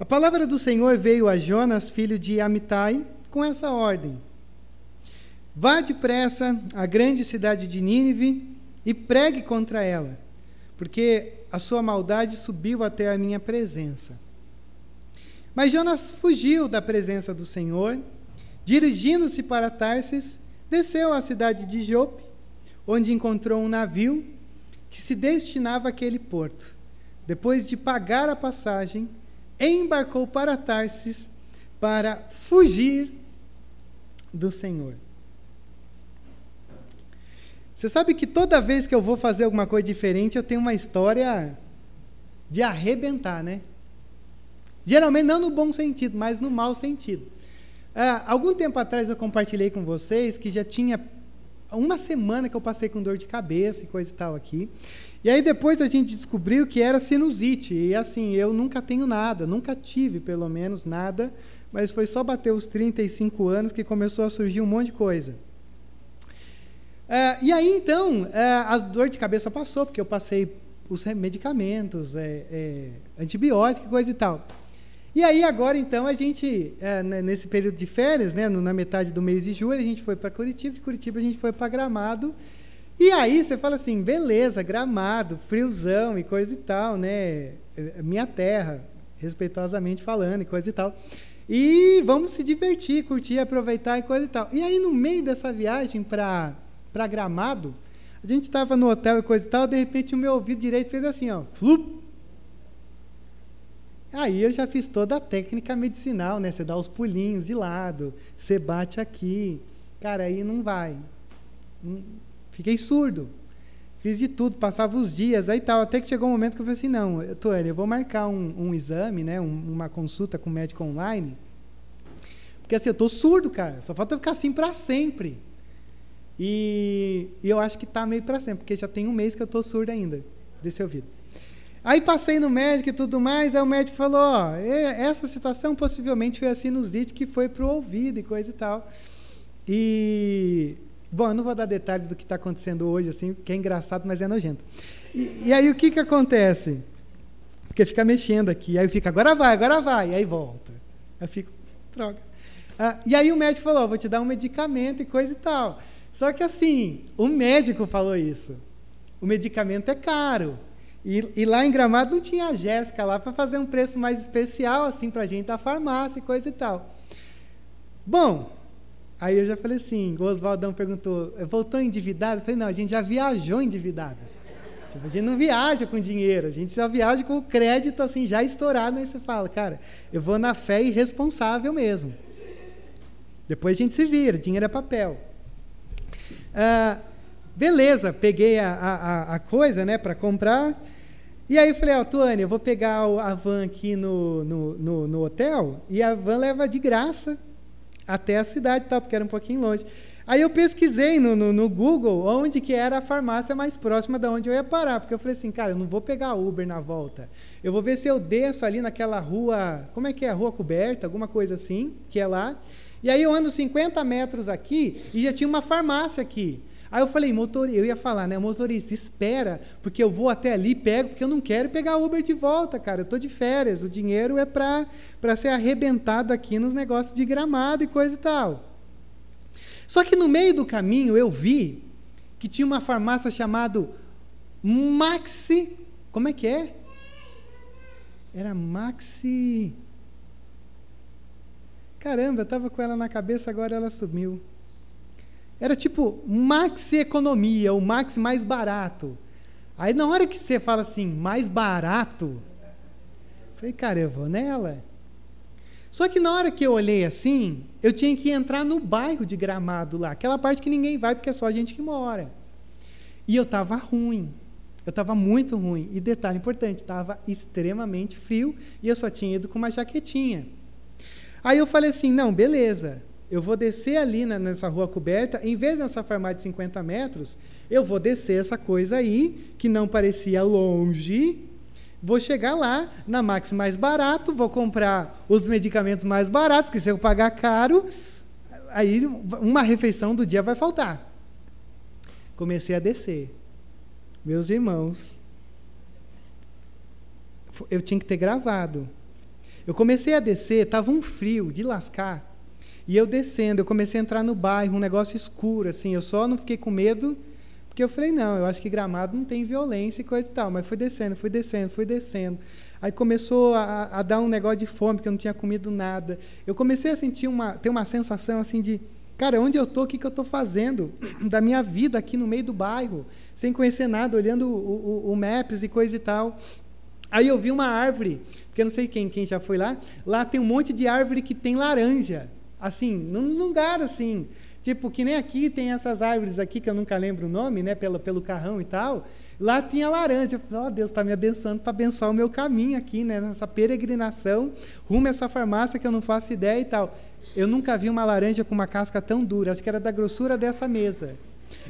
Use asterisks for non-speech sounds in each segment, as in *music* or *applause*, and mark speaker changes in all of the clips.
Speaker 1: A palavra do Senhor veio a Jonas, filho de Amitai, com essa ordem: Vá depressa à grande cidade de Nínive e pregue contra ela, porque a sua maldade subiu até a minha presença. Mas Jonas fugiu da presença do Senhor, dirigindo-se para Tarsis, desceu à cidade de Jope, onde encontrou um navio que se destinava àquele porto. Depois de pagar a passagem, embarcou para Tarsis para fugir do Senhor. Você sabe que toda vez que eu vou fazer alguma coisa diferente, eu tenho uma história de arrebentar, né? Geralmente não no bom sentido, mas no mau sentido. Uh, algum tempo atrás eu compartilhei com vocês que já tinha uma semana que eu passei com dor de cabeça e coisa e tal aqui. E aí depois a gente descobriu que era sinusite. E assim, eu nunca tenho nada, nunca tive pelo menos nada, mas foi só bater os 35 anos que começou a surgir um monte de coisa. Uh, e aí então, uh, a dor de cabeça passou, porque eu passei os medicamentos, é, é, antibiótico e coisa e tal. E aí agora então a gente, é, nesse período de férias, né, na metade do mês de julho, a gente foi para Curitiba, de Curitiba a gente foi para Gramado. E aí você fala assim, beleza, Gramado, friozão e coisa e tal, né? É, minha terra, respeitosamente falando e coisa e tal. E vamos se divertir, curtir, aproveitar e coisa e tal. E aí no meio dessa viagem para para Gramado, a gente estava no hotel e coisa e tal, de repente o meu ouvido direito fez assim, ó, flup, Aí eu já fiz toda a técnica medicinal, né? Você dá os pulinhos de lado, você bate aqui. Cara, aí não vai. Fiquei surdo. Fiz de tudo, passava os dias, aí tal. Até que chegou um momento que eu falei assim: não, Toane, eu vou marcar um, um exame, né? Um, uma consulta com o médico online. Porque assim, eu estou surdo, cara. Só falta eu ficar assim para sempre. E, e, eu acho que está meio para sempre, porque já tem um mês que eu estou surdo ainda, desse ouvido. Aí passei no médico e tudo mais, aí o médico falou, ó, essa situação possivelmente foi a sinusite que foi para o ouvido e coisa e tal. E, bom, eu não vou dar detalhes do que está acontecendo hoje, assim, que é engraçado, mas é nojento. E, e, aí o que, que acontece? Porque fica mexendo aqui, aí fica, agora vai, agora vai, e aí volta. Eu fico, droga. Ah, e aí o médico falou, vou te dar um medicamento e coisa e tal. Só que assim, o médico falou isso. O medicamento é caro. E, e, lá em Gramado não tinha a Jéssica lá para fazer um preço mais especial assim para a gente da farmácia e coisa e tal. Bom, aí eu já falei assim, o Oswaldão perguntou, voltou endividado? Eu falei, não, a gente já viajou endividado. Tipo, a gente não viaja com dinheiro, a gente já viaja com o crédito assim já estourado, aí você fala, cara, eu vou na fé irresponsável mesmo. Depois a gente se vira, dinheiro é papel. Ah, beleza, peguei a, a, a coisa né, para comprar. E aí eu falei, ó, oh, Tuane, eu vou pegar a van aqui no, no, no, no, hotel e a van leva de graça até a cidade, tal, porque era um pouquinho longe. Aí eu pesquisei no, no, no, Google onde que era a farmácia mais próxima da onde eu ia parar, porque eu falei assim, cara, eu não vou pegar Uber na volta. Eu vou ver se eu desço ali naquela rua, como é que é, rua coberta, alguma coisa assim, que é lá. E aí eu ando 50 metros aqui e já tinha uma farmácia aqui. Aí eu falei, motor, eu ia falar, né, motorista, espera, porque eu vou até ali, pego, porque eu não quero pegar Uber de volta, cara. Eu estou de férias, o dinheiro é para ser arrebentado aqui nos negócios de gramado e coisa e tal. Só que no meio do caminho eu vi que tinha uma farmácia chamada Maxi. Como é que é? Era Maxi. Caramba, eu estava com ela na cabeça, agora ela sumiu. Era tipo maxi economia, o maxi mais barato. Aí na hora que você fala assim, mais barato, falei, cara, eu vou nela. Só que na hora que eu olhei assim, eu tinha que entrar no bairro de Gramado lá, aquela parte que ninguém vai porque é só a gente que mora. E eu estava ruim. Eu estava muito ruim. E detalhe importante, estava extremamente frio e eu só tinha ido com uma jaquetinha. Aí eu falei assim, não, beleza. Eu vou descer ali na, nessa rua coberta, em vez dessa farmácia de 50 metros, eu vou descer essa coisa aí, que não parecia longe, vou chegar lá na Max mais barato, vou comprar os medicamentos mais baratos, que se eu pagar caro, aí uma refeição do dia vai faltar. Comecei a descer. Meus irmãos, eu tinha que ter gravado. Eu comecei a descer, estava um frio de lascar. E eu descendo, eu comecei a entrar no bairro, um negócio escuro, assim. Eu só não fiquei com medo, porque eu falei, não, eu acho que gramado não tem violência e coisa e tal. Mas fui descendo, fui descendo, fui descendo. Aí começou a, a dar um negócio de fome, porque eu não tinha comido nada. Eu comecei a sentir uma, ter uma sensação assim de, cara, onde eu estou, o que, que eu estou fazendo *clears throat* da minha vida aqui no meio do bairro, sem conhecer nada, olhando o, o, o Maps e coisa e tal. Aí eu vi uma árvore, porque eu não sei quem, quem já foi lá, lá tem um monte de árvore que tem laranja, assim, num lugar assim, tipo, que nem aqui tem essas árvores aqui, que eu nunca lembro o nome, né, pelo, pelo carrão e tal, Lá tinha laranja. Eu falei, oh, Deus está me abençoando para abençoar o meu caminho aqui, né? nessa peregrinação, rumo a essa farmácia que eu não faço ideia e tal. Eu nunca vi uma laranja com uma casca tão dura, acho que era da grossura dessa mesa.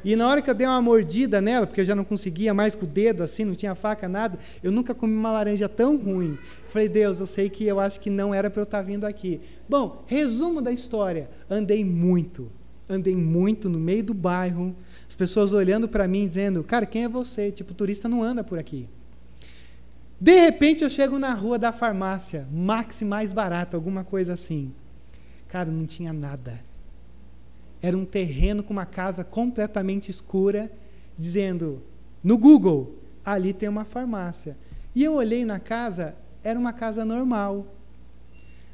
Speaker 1: E na hora que eu dei uma mordida nela, porque eu já não conseguia mais com o dedo assim, não tinha faca, nada, eu nunca comi uma laranja tão ruim. Falei, Deus, eu sei que eu acho que não era para eu estar tá vindo aqui. Bom, resumo da história: andei muito, andei muito no meio do bairro, pessoas olhando para mim dizendo: Cara, quem é você? Tipo, turista não anda por aqui. De repente eu chego na rua da farmácia, Maxi mais barato, alguma coisa assim. Cara, não tinha nada. Era um terreno com uma casa completamente escura, dizendo no Google: ali tem uma farmácia. E eu olhei na casa, era uma casa normal.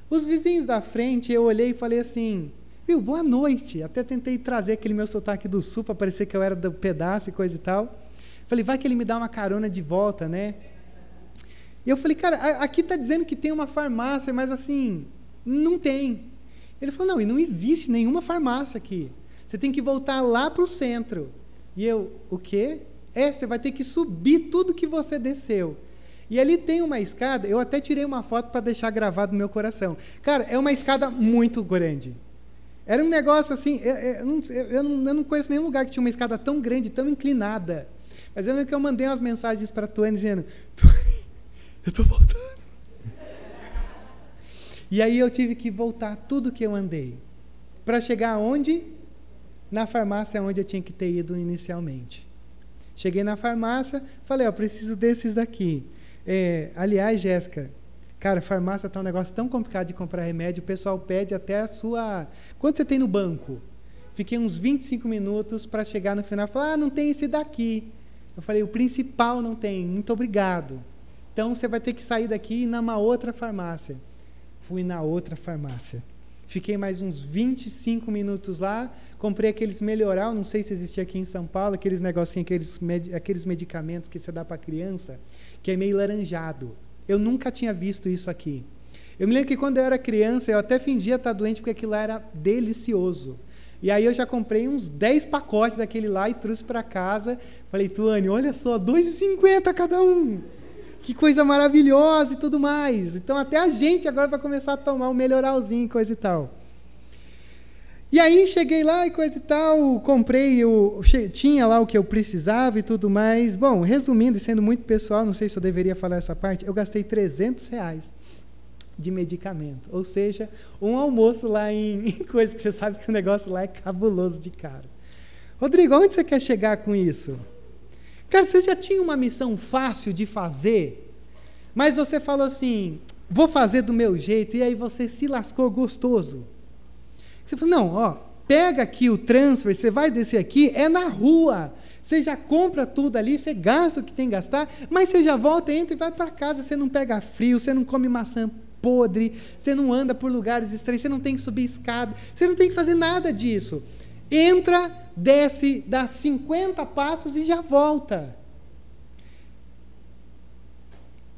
Speaker 1: Os vizinhos da frente, eu olhei e falei assim: Viu, boa noite. Até tentei trazer aquele meu sotaque do sul para parecer que eu era do pedaço e coisa e tal. Falei, vai que ele me dá uma carona de volta, né? E eu falei, cara, aqui está dizendo que tem uma farmácia, mas assim, não tem. Ele falou, não, e não existe nenhuma farmácia aqui. Você tem que voltar lá para o centro. E eu, o quê? É, você vai ter que subir tudo que você desceu. E ali tem uma escada, eu até tirei uma foto para deixar gravado no meu coração. Cara, é uma escada muito grande. Era um negócio assim, eu, eu, não, eu, não, eu, não, conheço nenhum lugar que tinha uma escada tão grande, tão inclinada. Mas eu lembro que eu mandei umas mensagens para a Tuane dizendo, *laughs* Tuane, eu estou voltando. E aí eu tive que voltar tudo que eu andei. Para chegar aonde? Na farmácia onde eu tinha que ter ido inicialmente. Cheguei na farmácia, falei, ó, preciso desses daqui. É, aliás, Jéssica, Cara, farmácia está um negócio tão complicado de comprar remédio, o pessoal pede até a sua. Quanto você tem no banco? Fiquei uns 25 minutos para chegar no final e falar: ah, não tem esse daqui. Eu falei: o principal não tem, muito obrigado. Então você vai ter que sair daqui e ir numa outra farmácia. Fui na outra farmácia. Fiquei mais uns 25 minutos lá, comprei aqueles melhoral, não sei se existia aqui em São Paulo, aqueles negocinhos, aqueles, med aqueles medicamentos que você dá para criança, que é meio laranjado. Eu nunca tinha visto isso aqui. Eu me lembro que quando eu era criança, eu até fingia estar doente porque aquilo lá era delicioso. E aí eu já comprei uns 10 pacotes daquele lá e trouxe para casa. Falei, Tuane, olha só, 2,50 cada um. Que coisa maravilhosa e tudo mais. Então até a gente agora vai começar a tomar um melhoralzinho, coisa e tal. E aí cheguei lá e coisa e tal, comprei, eu, tinha lá o que eu precisava e tudo mais. Bom, resumindo e sendo muito pessoal, não sei se eu deveria falar essa parte, eu gastei 300 reais de medicamento. Ou seja, um almoço lá em, *laughs* em coisa que você sabe que o negócio lá é cabuloso de caro. Rodrigo, onde você quer chegar com isso? Cara, você já tinha uma missão fácil de fazer, mas você falou assim: vou fazer do meu jeito, e aí você se lascou gostoso. Você falou, não, ó, pega aqui o transfer, você vai descer aqui, é na rua. Você já compra tudo ali, você gasta o que tem que gastar, mas você já volta, entra e vai para casa. Você não pega frio, você não come maçã podre, você não anda por lugares estranhos, você não tem que subir escada, você não tem que fazer nada disso. Entra, desce, dá 50 passos e já volta.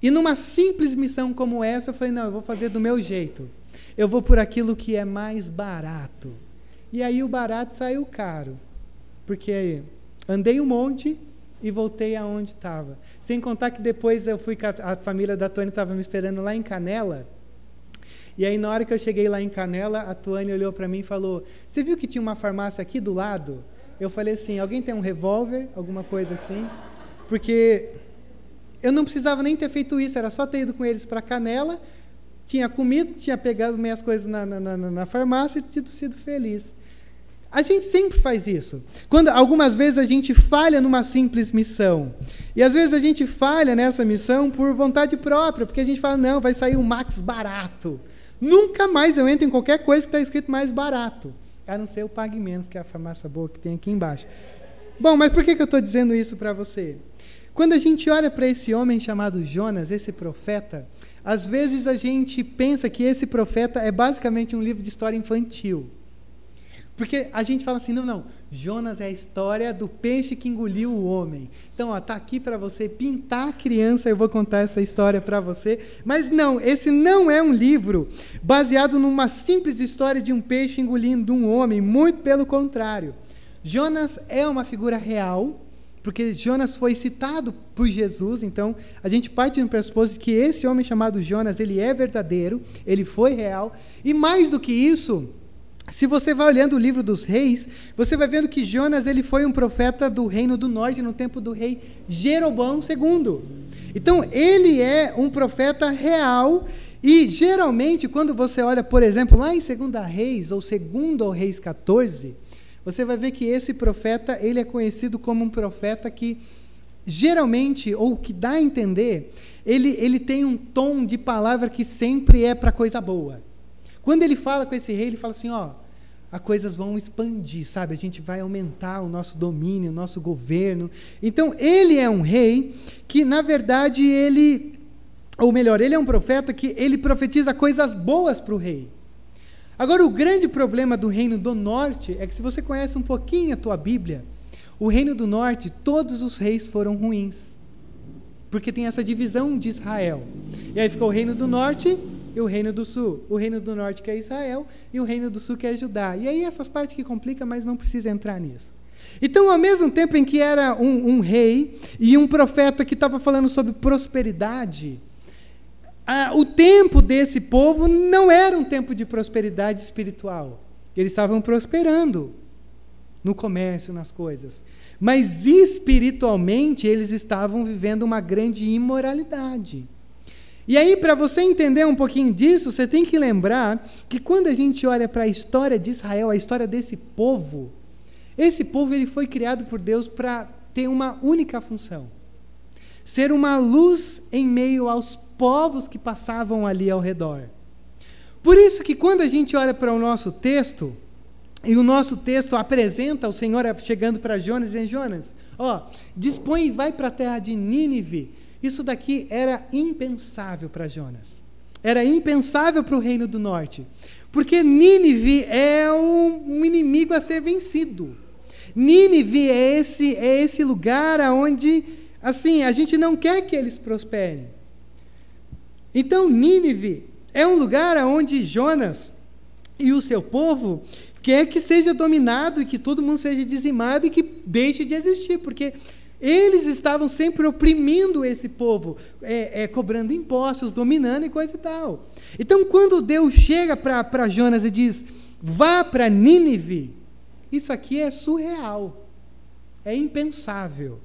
Speaker 1: E numa simples missão como essa, eu falei: não, eu vou fazer do meu jeito. Eu vou por aquilo que é mais barato. E aí o barato saiu caro. Porque andei um monte e voltei aonde estava. Sem contar que depois eu fui a família da Tônia estava me esperando lá em Canela. E aí na hora que eu cheguei lá em Canela, a Tuane olhou para mim e falou: "Você viu que tinha uma farmácia aqui do lado?" Eu falei assim: "Alguém tem um revólver, alguma coisa assim?" Porque eu não precisava nem ter feito isso, era só ter ido com eles para Canela, tinha comido, tinha pegado minhas coisas na, na, na, na farmácia e tido sido feliz. A gente sempre faz isso. Quando algumas vezes a gente falha numa simples missão. E às vezes a gente falha nessa missão por vontade própria, porque a gente fala, não, vai sair um Max barato. Nunca mais eu entro em qualquer coisa que está escrito mais barato. A não ser o Pague Menos, que é a farmácia boa que tem aqui embaixo. Bom, mas por que, que eu estou dizendo isso para você? Quando a gente olha para esse homem chamado Jonas, esse profeta, às vezes a gente pensa que esse profeta é basicamente um livro de história infantil. Porque a gente fala assim, não, não, Jonas é a história do peixe que engoliu o homem. Então, ó, tá aqui para você pintar a criança, eu vou contar essa história para você. Mas não, esse não é um livro baseado numa simples história de um peixe engolindo um homem, muito pelo contrário. Jonas é uma figura real, porque Jonas foi citado por Jesus, então a gente parte do pressuposto que esse homem chamado Jonas, ele é verdadeiro, ele foi real, e mais do que isso, se você vai olhando o livro dos reis, você vai vendo que Jonas ele foi um profeta do reino do norte no tempo do rei Jeroboão II. Então, ele é um profeta real e geralmente quando você olha, por exemplo, lá em 2 Reis ou 2 Reis 14, você vai ver que esse profeta, ele é conhecido como um profeta que geralmente ou que dá a entender, ele ele tem um tom de palavra que sempre é para coisa boa. Quando ele fala com esse rei, ele fala assim: ó, as coisas vão expandir, sabe? A gente vai aumentar o nosso domínio, o nosso governo. Então, ele é um rei que, na verdade, ele, ou melhor, ele é um profeta que ele profetiza coisas boas para o rei. Agora, o grande problema do reino do norte é que, se você conhece um pouquinho a tua Bíblia, o reino do norte, todos os reis foram ruins. Porque tem essa divisão de Israel. E aí ficou o reino do norte e o reino do sul. O reino do norte que é Israel e o reino do sul que é Judá. E aí essas partes que complicam, mas não precisa entrar nisso. Então, ao mesmo tempo em que era um, um rei e um profeta que estava falando sobre prosperidade, o tempo desse povo não era um tempo de prosperidade espiritual. Eles estavam prosperando no comércio, nas coisas. Mas espiritualmente eles estavam vivendo uma grande imoralidade. E aí, para você entender um pouquinho disso, você tem que lembrar que quando a gente olha para a história de Israel, a história desse povo, esse povo ele foi criado por Deus para ter uma única função: ser uma luz em meio aos povos que passavam ali ao redor. Por isso que quando a gente olha para o nosso texto, e o nosso texto apresenta o Senhor chegando para Jonas e Jonas, ó, dispõe e vai para a terra de Nínive isso daqui era impensável para Jonas. Era impensável para o reino do norte. Porque Nínive é um, um inimigo a ser vencido. Nínive é esse, é esse lugar onde, assim, a gente não quer que eles prosperem. Então, Nínive é um lugar onde Jonas e o seu povo quer que seja dominado e que todo mundo seja dizimado e que deixe de existir, porque eles estavam sempre oprimindo esse povo, é, é, cobrando impostos, dominando e coisa e tal. Então, quando Deus chega para Jonas e diz: vá para Nínive, isso aqui é surreal, é impensável.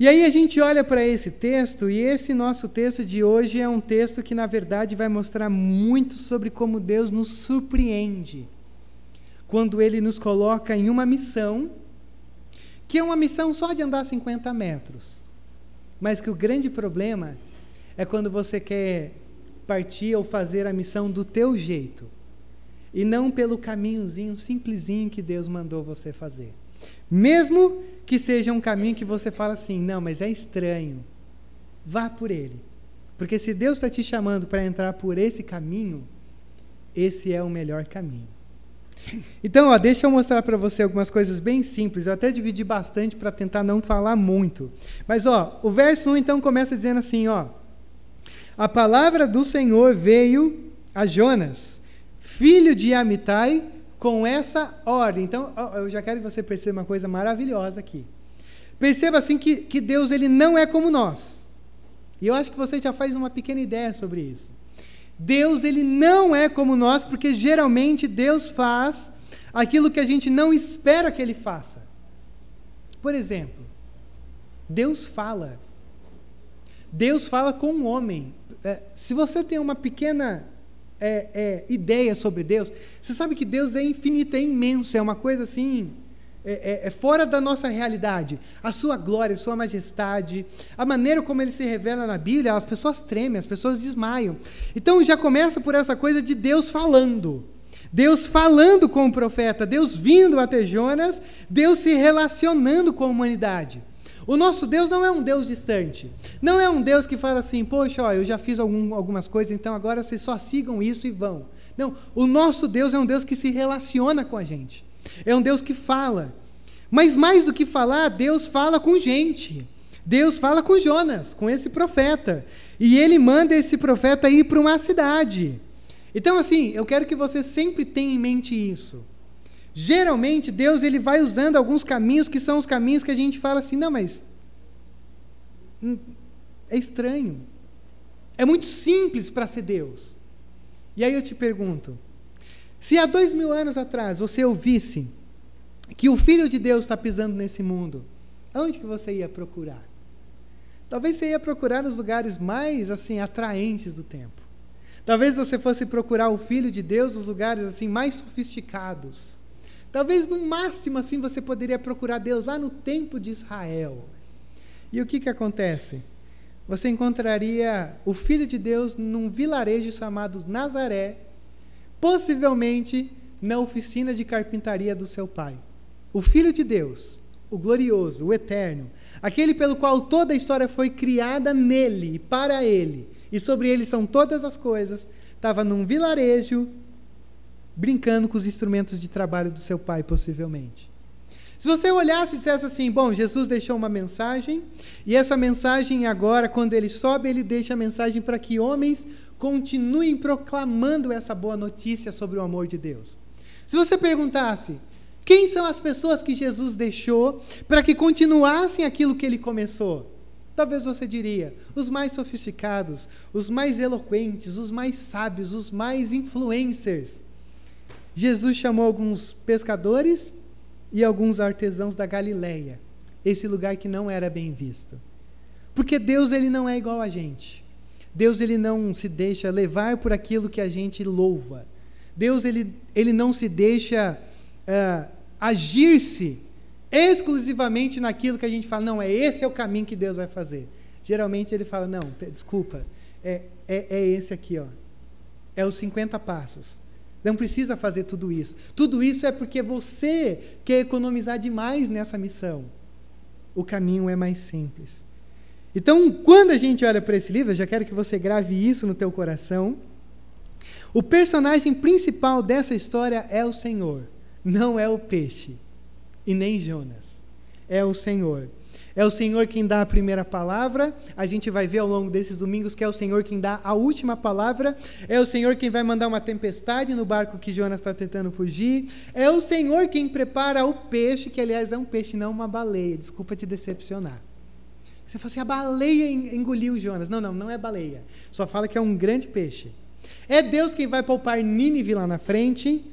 Speaker 1: E aí a gente olha para esse texto, e esse nosso texto de hoje é um texto que, na verdade, vai mostrar muito sobre como Deus nos surpreende quando Ele nos coloca em uma missão que é uma missão só de andar 50 metros. Mas que o grande problema é quando você quer partir ou fazer a missão do teu jeito e não pelo caminhozinho simplesinho que Deus mandou você fazer. Mesmo que seja um caminho que você fala assim, não, mas é estranho. Vá por ele. Porque se Deus está te chamando para entrar por esse caminho, esse é o melhor caminho. Então, ó, deixa eu mostrar para você algumas coisas bem simples. Eu até dividi bastante para tentar não falar muito. Mas, ó, o verso 1 então começa dizendo assim, ó: A palavra do Senhor veio a Jonas, filho de Amitai, com essa ordem. Então, eu já quero que você perceba uma coisa maravilhosa aqui. Perceba assim que, que Deus ele não é como nós. E eu acho que você já faz uma pequena ideia sobre isso. Deus ele não é como nós, porque geralmente Deus faz aquilo que a gente não espera que ele faça. Por exemplo, Deus fala. Deus fala com um homem. É, se você tem uma pequena é, é, ideias sobre Deus. Você sabe que Deus é infinito, é imenso, é uma coisa assim. É, é, é, fora da nossa realidade. A sua glória, a sua majestade, a maneira como ele se revela na Bíblia, as pessoas tremem, as pessoas desmaiam. Então já começa por essa coisa de Deus falando. Deus falando com o profeta, Deus vindo até Jonas, Deus se relacionando com a humanidade. O nosso Deus não é um Deus distante. Não é um Deus que fala assim, poxa, ó, eu já fiz algum, algumas coisas, então agora vocês só sigam isso e vão. Não, o nosso Deus é um Deus que se relaciona com a gente. É um Deus que fala. Mas mais do que falar, Deus fala com gente. Deus fala com Jonas, com esse profeta. E ele manda esse profeta ir para uma cidade. Então, assim, eu quero que você sempre tenha em mente isso. Geralmente, Deus ele vai usando alguns caminhos que são os caminhos que a gente fala assim, não, mas hum, é estranho. É muito simples para ser Deus. E aí eu te pergunto: se há dois mil anos atrás você ouvisse que o Filho de Deus está pisando nesse mundo, aonde que você ia procurar? Talvez você ia procurar nos lugares mais assim atraentes do tempo. Talvez você fosse procurar o Filho de Deus nos lugares assim mais sofisticados. Talvez no máximo assim você poderia procurar Deus lá no tempo de Israel. E o que, que acontece? Você encontraria o Filho de Deus num vilarejo chamado Nazaré, possivelmente na oficina de carpintaria do seu pai. O Filho de Deus, o glorioso, o eterno, aquele pelo qual toda a história foi criada nele para ele, e sobre ele são todas as coisas, estava num vilarejo brincando com os instrumentos de trabalho do seu pai, possivelmente. Se você olhasse e dissesse assim, bom, Jesus deixou uma mensagem, e essa mensagem agora, quando ele sobe, ele deixa a mensagem para que homens continuem proclamando essa boa notícia sobre o amor de Deus. Se você perguntasse, quem são as pessoas que Jesus deixou para que continuassem aquilo que ele começou? Talvez você diria, os mais sofisticados, os mais eloquentes, os mais sábios, os mais influencers. Jesus chamou alguns pescadores e alguns artesãos da Galileia, esse lugar que não era bem visto. Porque Deus ele não é igual a gente. Deus ele não se deixa levar por aquilo que a gente louva. Deus ele, ele não se deixa uh, agir-se exclusivamente naquilo que a gente fala, não, é esse é o caminho que Deus vai fazer. Geralmente ele fala, não, desculpa, é, é, é esse aqui, ó. É os 50 passos. Não precisa fazer tudo isso. Tudo isso é porque você quer economizar demais nessa missão. O caminho é mais simples. Então, quando a gente olha para esse livro, eu já quero que você grave isso no teu coração. O personagem principal dessa história é o Senhor, não é o peixe e nem Jonas. É o Senhor. É o Senhor quem dá a primeira palavra. A gente vai ver ao longo desses domingos que é o Senhor quem dá a última palavra. É o Senhor quem vai mandar uma tempestade no barco que Jonas está tentando fugir. É o Senhor quem prepara o peixe, que aliás é um peixe, não uma baleia. Desculpa te decepcionar. Você fala assim: a baleia engoliu Jonas. Não, não, não é baleia. Só fala que é um grande peixe. É Deus quem vai poupar Nínive lá na frente.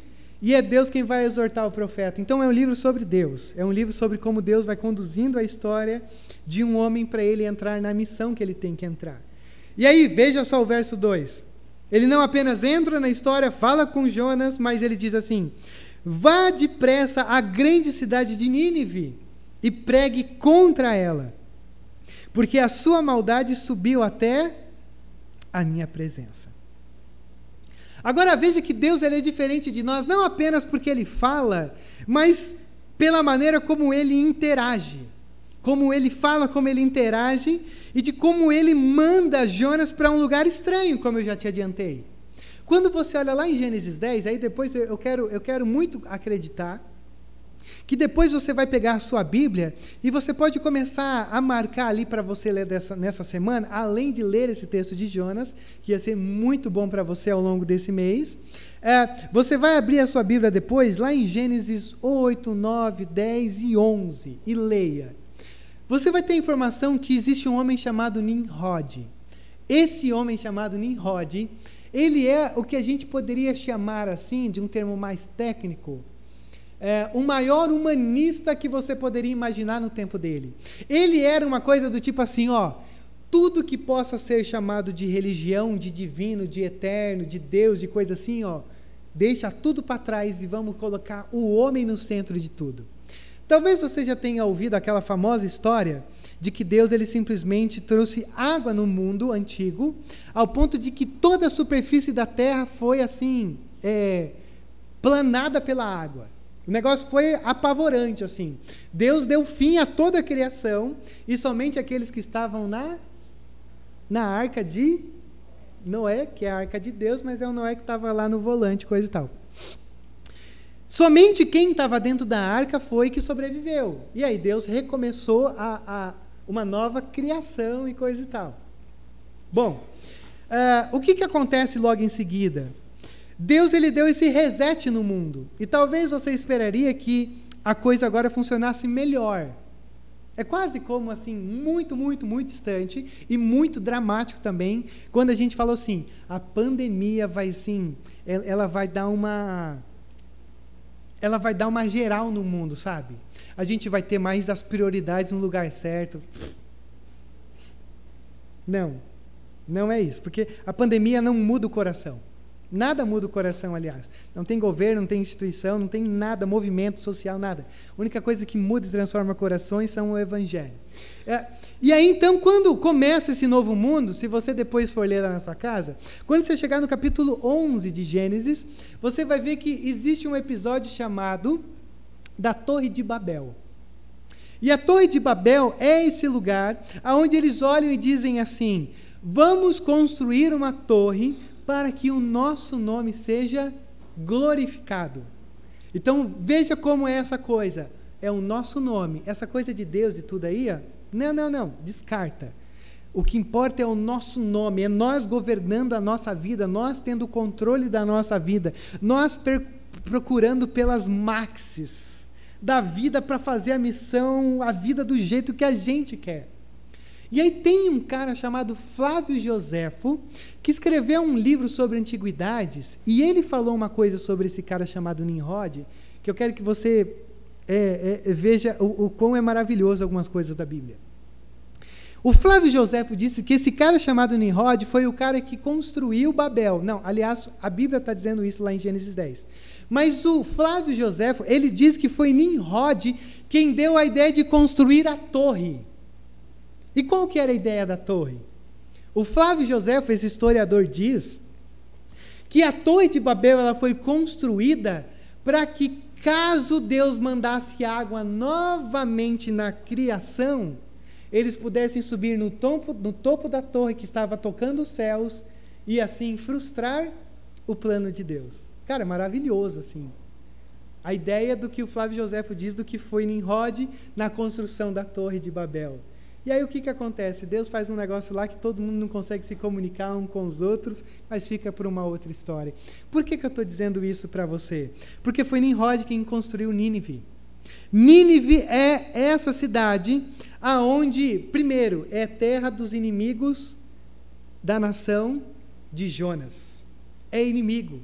Speaker 1: E é Deus quem vai exortar o profeta. Então é um livro sobre Deus. É um livro sobre como Deus vai conduzindo a história de um homem para ele entrar na missão que ele tem que entrar. E aí, veja só o verso 2. Ele não apenas entra na história, fala com Jonas, mas ele diz assim: Vá depressa à grande cidade de Nínive e pregue contra ela, porque a sua maldade subiu até a minha presença. Agora veja que Deus é diferente de nós, não apenas porque ele fala, mas pela maneira como ele interage. Como ele fala, como ele interage e de como ele manda Jonas para um lugar estranho, como eu já te adiantei. Quando você olha lá em Gênesis 10, aí depois eu quero, eu quero muito acreditar que depois você vai pegar sua Bíblia e você pode começar a marcar ali para você ler dessa, nessa semana, além de ler esse texto de Jonas, que ia ser muito bom para você ao longo desse mês. É, você vai abrir a sua Bíblia depois, lá em Gênesis 8, 9, 10 e 11, e leia. Você vai ter informação que existe um homem chamado Nimrod. Esse homem chamado Nimrod, ele é o que a gente poderia chamar assim, de um termo mais técnico, é, o maior humanista que você poderia imaginar no tempo dele. Ele era uma coisa do tipo assim, ó, tudo que possa ser chamado de religião, de divino, de eterno, de Deus, de coisa assim, ó, deixa tudo para trás e vamos colocar o homem no centro de tudo. Talvez você já tenha ouvido aquela famosa história de que Deus ele simplesmente trouxe água no mundo antigo, ao ponto de que toda a superfície da terra foi assim, é, planada pela água. O negócio foi apavorante assim. Deus deu fim a toda a criação e somente aqueles que estavam na na arca de Noé, que é a arca de Deus, mas é o Noé que estava lá no volante, coisa e tal. Somente quem estava dentro da arca foi que sobreviveu. E aí Deus recomeçou a, a uma nova criação e coisa e tal. Bom, uh, o que, que acontece logo em seguida? Deus ele deu esse reset no mundo. E talvez você esperaria que a coisa agora funcionasse melhor. É quase como assim, muito, muito, muito distante e muito dramático também, quando a gente falou assim, a pandemia vai sim, ela vai dar uma ela vai dar uma geral no mundo, sabe? A gente vai ter mais as prioridades no lugar certo. Não. Não é isso, porque a pandemia não muda o coração. Nada muda o coração, aliás. Não tem governo, não tem instituição, não tem nada, movimento social, nada. A única coisa que muda e transforma corações são o Evangelho. É, e aí, então, quando começa esse novo mundo, se você depois for ler lá na sua casa, quando você chegar no capítulo 11 de Gênesis, você vai ver que existe um episódio chamado da Torre de Babel. E a Torre de Babel é esse lugar onde eles olham e dizem assim: vamos construir uma torre para que o nosso nome seja glorificado. Então veja como é essa coisa. É o nosso nome. Essa coisa de Deus e tudo aí, ó, não, não, não, descarta. O que importa é o nosso nome, é nós governando a nossa vida, nós tendo o controle da nossa vida, nós procurando pelas maxes da vida para fazer a missão, a vida do jeito que a gente quer. E aí tem um cara chamado Flávio Joséfo, que escreveu um livro sobre antiguidades, e ele falou uma coisa sobre esse cara chamado Nimrod, que eu quero que você é, é, veja o, o quão é maravilhoso algumas coisas da Bíblia. O Flávio Joséfo disse que esse cara chamado Nimrod foi o cara que construiu Babel. Não, aliás, a Bíblia está dizendo isso lá em Gênesis 10. Mas o Flávio Joséfo, ele diz que foi Nimrod quem deu a ideia de construir a torre. E qual que era a ideia da torre? O Flávio José, esse historiador, diz que a torre de Babel ela foi construída para que, caso Deus mandasse água novamente na criação, eles pudessem subir no topo, no topo da torre que estava tocando os céus e assim frustrar o plano de Deus. Cara, é maravilhoso assim. A ideia do que o Flávio Joséfo diz do que foi Nimrod na construção da torre de Babel. E aí o que, que acontece? Deus faz um negócio lá que todo mundo não consegue se comunicar um com os outros, mas fica por uma outra história. Por que, que eu estou dizendo isso para você? Porque foi Nimrod quem construiu Nínive. Nínive é essa cidade aonde, primeiro, é terra dos inimigos da nação de Jonas. É inimigo.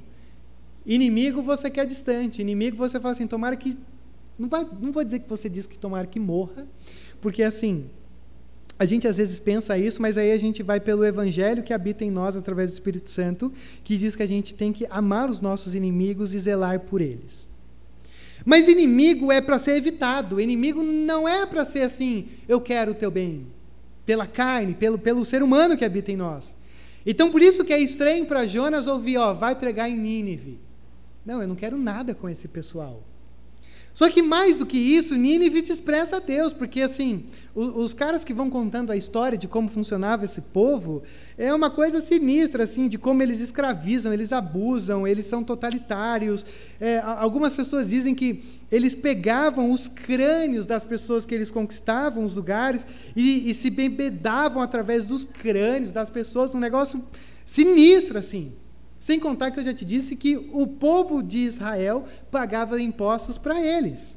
Speaker 1: Inimigo você quer distante. Inimigo você fala assim, tomara que. Não, vai, não vou dizer que você diz que tomara que morra, porque assim, a gente às vezes pensa isso, mas aí a gente vai pelo evangelho que habita em nós através do Espírito Santo, que diz que a gente tem que amar os nossos inimigos e zelar por eles. Mas inimigo é para ser evitado. Inimigo não é para ser assim, eu quero o teu bem, pela carne, pelo, pelo ser humano que habita em nós. Então por isso que é estranho para Jonas ouvir, ó, vai pregar em Nínive. Não, eu não quero nada com esse pessoal. Só que mais do que isso, Nínive te expressa a Deus, porque assim, os, os, caras que vão contando a história de como funcionava esse povo, é uma coisa sinistra, assim, de como eles escravizam, eles abusam, eles são totalitários. É, algumas pessoas dizem que eles pegavam os crânios das pessoas que eles conquistavam, os lugares, e, e se bebedavam através dos crânios das pessoas, um negócio sinistro, assim. Sem contar que eu já te disse que o povo de Israel pagava impostos para eles.